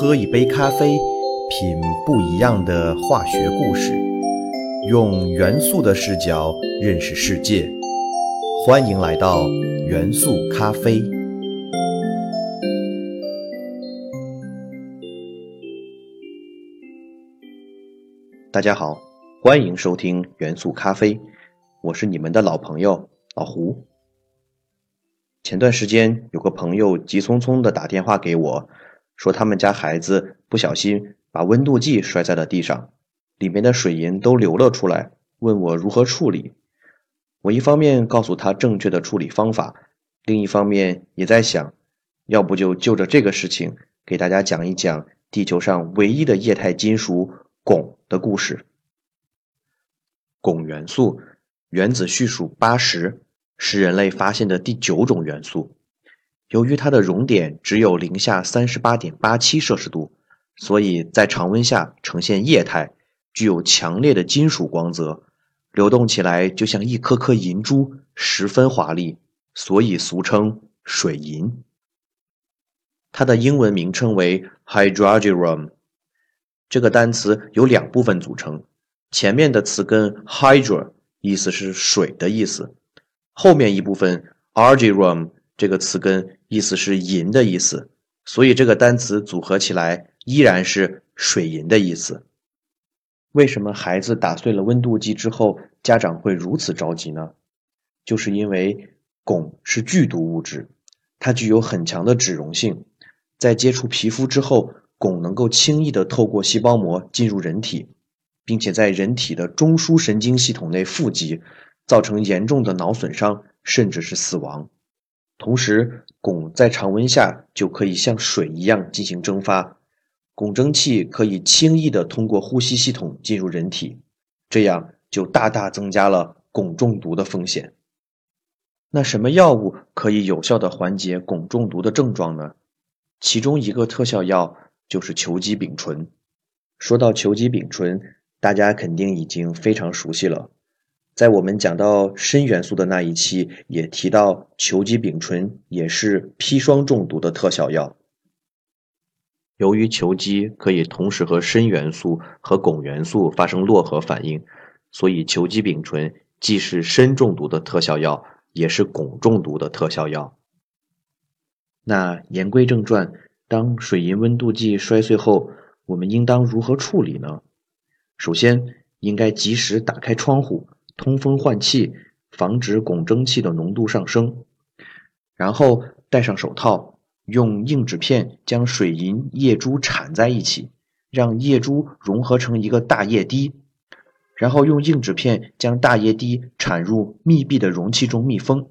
喝一杯咖啡，品不一样的化学故事，用元素的视角认识世界。欢迎来到元素咖啡。大家好，欢迎收听元素咖啡，我是你们的老朋友老胡。前段时间有个朋友急匆匆的打电话给我，说他们家孩子不小心把温度计摔在了地上，里面的水银都流了出来，问我如何处理。我一方面告诉他正确的处理方法，另一方面也在想，要不就就着这个事情给大家讲一讲地球上唯一的液态金属汞的故事。汞元素原子序数八十。是人类发现的第九种元素。由于它的熔点只有零下三十八点八七摄氏度，所以在常温下呈现液态，具有强烈的金属光泽，流动起来就像一颗颗银珠，十分华丽，所以俗称水银。它的英文名称为 hydrogen。这个单词由两部分组成，前面的词根 hydro 意思是水的意思。后面一部分 argyrum 这个词根意思是银的意思，所以这个单词组合起来依然是水银的意思。为什么孩子打碎了温度计之后，家长会如此着急呢？就是因为汞是剧毒物质，它具有很强的脂溶性，在接触皮肤之后，汞能够轻易的透过细胞膜进入人体，并且在人体的中枢神经系统内富集。造成严重的脑损伤，甚至是死亡。同时，汞在常温下就可以像水一样进行蒸发，汞蒸气可以轻易的通过呼吸系统进入人体，这样就大大增加了汞中毒的风险。那什么药物可以有效的缓解汞中毒的症状呢？其中一个特效药就是球基丙醇。说到球基丙醇，大家肯定已经非常熟悉了。在我们讲到砷元素的那一期，也提到球基丙醇也是砒霜中毒的特效药。由于球基可以同时和砷元素和汞元素发生络合反应，所以球基丙醇既是砷中毒的特效药，也是汞中毒的特效药。那言归正传，当水银温度计摔碎后，我们应当如何处理呢？首先，应该及时打开窗户。通风换气，防止汞蒸气的浓度上升。然后戴上手套，用硬纸片将水银液珠缠在一起，让液珠融合成一个大液滴。然后用硬纸片将大液滴铲入密闭的容器中密封。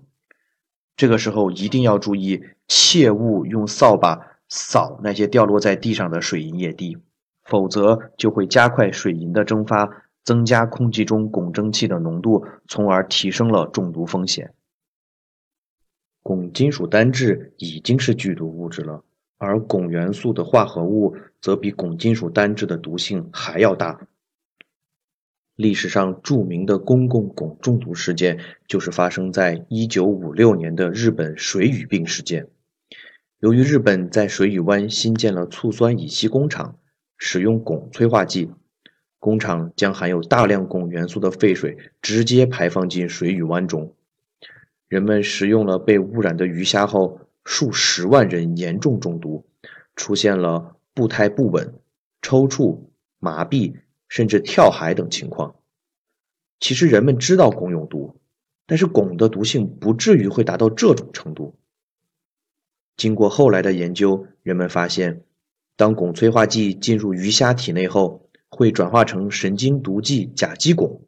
这个时候一定要注意，切勿用扫把扫那些掉落在地上的水银液滴，否则就会加快水银的蒸发。增加空气中汞蒸气的浓度，从而提升了中毒风险。汞金属单质已经是剧毒物质了，而汞元素的化合物则比汞金属单质的毒性还要大。历史上著名的公共汞中毒事件，就是发生在1956年的日本水俣病事件。由于日本在水俣湾新建了醋酸乙烯工厂，使用汞催化剂。工厂将含有大量汞元素的废水直接排放进水与湾中，人们食用了被污染的鱼虾后，数十万人严重中毒，出现了步态不稳、抽搐、麻痹，甚至跳海等情况。其实人们知道汞有毒，但是汞的毒性不至于会达到这种程度。经过后来的研究，人们发现，当汞催化剂进入鱼虾体内后，会转化成神经毒剂甲基汞，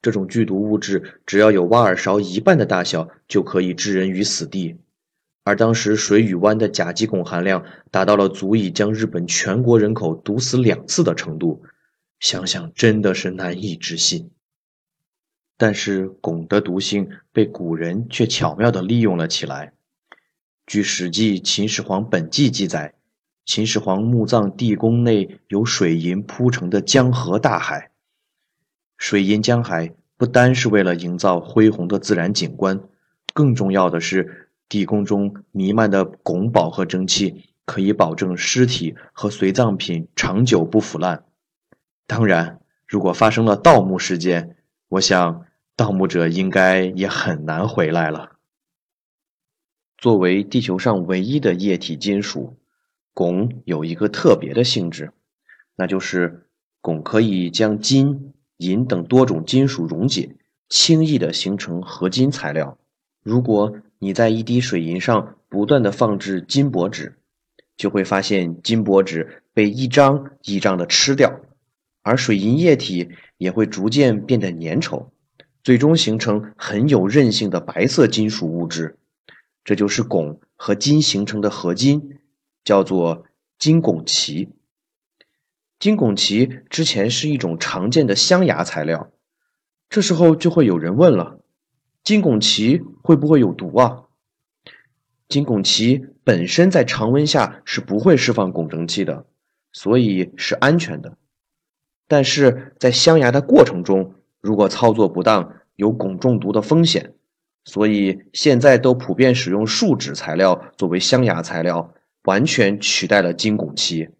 这种剧毒物质只要有挖耳勺一半的大小，就可以置人于死地。而当时水俣湾的甲基汞含量达到了足以将日本全国人口毒死两次的程度，想想真的是难以置信。但是汞的毒性被古人却巧妙地利用了起来。据《史记·秦始皇本纪》记载。秦始皇墓葬地宫内有水银铺成的江河大海，水银江海不单是为了营造恢宏的自然景观，更重要的是，地宫中弥漫的汞饱和蒸汽可以保证尸体和随葬品长久不腐烂。当然，如果发生了盗墓事件，我想盗墓者应该也很难回来了。作为地球上唯一的液体金属，汞有一个特别的性质，那就是汞可以将金、银等多种金属溶解，轻易的形成合金材料。如果你在一滴水银上不断的放置金箔纸，就会发现金箔纸被一张一张的吃掉，而水银液体也会逐渐变得粘稠，最终形成很有韧性的白色金属物质。这就是汞和金形成的合金，叫做金汞齐。金汞齐之前是一种常见的镶牙材料，这时候就会有人问了。金汞齐会不会有毒啊？金汞齐本身在常温下是不会释放汞蒸气的，所以是安全的。但是在镶牙的过程中，如果操作不当，有汞中毒的风险。所以现在都普遍使用树脂材料作为镶牙材料，完全取代了金汞齐。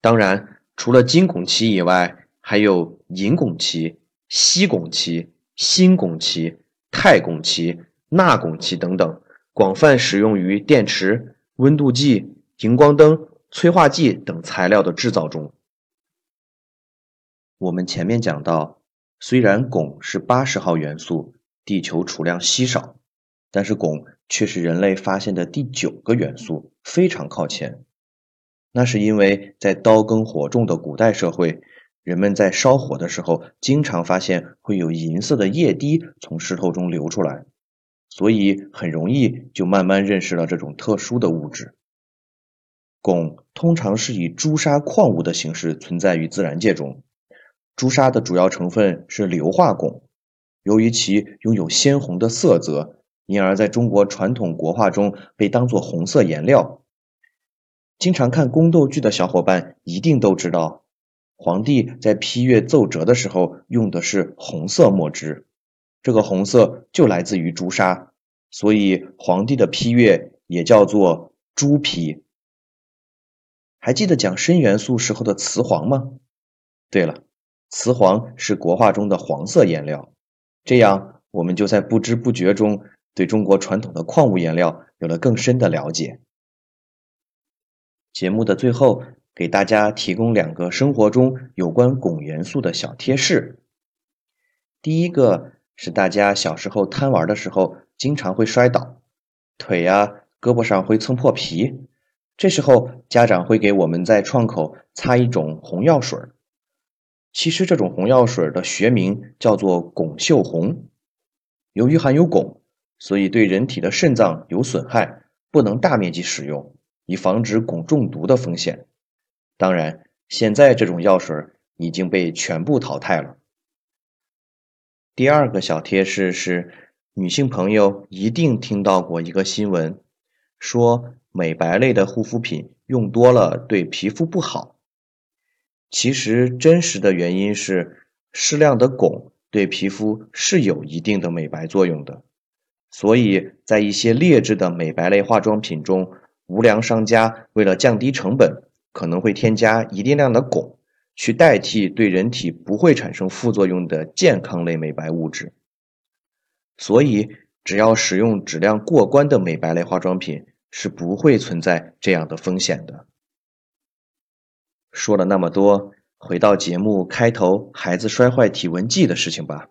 当然，除了金汞齐以外，还有银汞齐、锡汞齐。锌汞齐、钛汞齐、钠汞齐等等，广泛使用于电池、温度计、荧光灯、催化剂等材料的制造中。我们前面讲到，虽然汞是八十号元素，地球储量稀少，但是汞却是人类发现的第九个元素，非常靠前。那是因为在刀耕火种的古代社会。人们在烧火的时候，经常发现会有银色的液滴从石头中流出来，所以很容易就慢慢认识了这种特殊的物质。汞通常是以朱砂矿物的形式存在于自然界中，朱砂的主要成分是硫化汞，由于其拥有鲜红的色泽，因而在中国传统国画中被当作红色颜料。经常看宫斗剧的小伙伴一定都知道。皇帝在批阅奏折的时候用的是红色墨汁，这个红色就来自于朱砂，所以皇帝的批阅也叫做朱批。还记得讲砷元素时候的雌黄吗？对了，雌黄是国画中的黄色颜料。这样，我们就在不知不觉中对中国传统的矿物颜料有了更深的了解。节目的最后。给大家提供两个生活中有关汞元素的小贴士。第一个是大家小时候贪玩的时候，经常会摔倒，腿呀、胳膊上会蹭破皮，这时候家长会给我们在创口擦一种红药水其实这种红药水的学名叫做汞溴红。由于含有汞，所以对人体的肾脏有损害，不能大面积使用，以防止汞中毒的风险。当然，现在这种药水已经被全部淘汰了。第二个小贴士是，女性朋友一定听到过一个新闻，说美白类的护肤品用多了对皮肤不好。其实真实的原因是，适量的汞对皮肤是有一定的美白作用的。所以在一些劣质的美白类化妆品中，无良商家为了降低成本。可能会添加一定量的汞，去代替对人体不会产生副作用的健康类美白物质。所以，只要使用质量过关的美白类化妆品，是不会存在这样的风险的。说了那么多，回到节目开头孩子摔坏体温计的事情吧。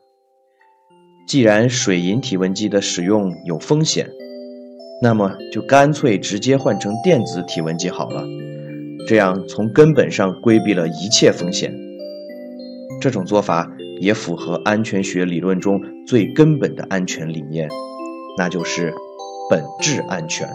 既然水银体温计的使用有风险，那么就干脆直接换成电子体温计好了。这样从根本上规避了一切风险。这种做法也符合安全学理论中最根本的安全理念，那就是本质安全。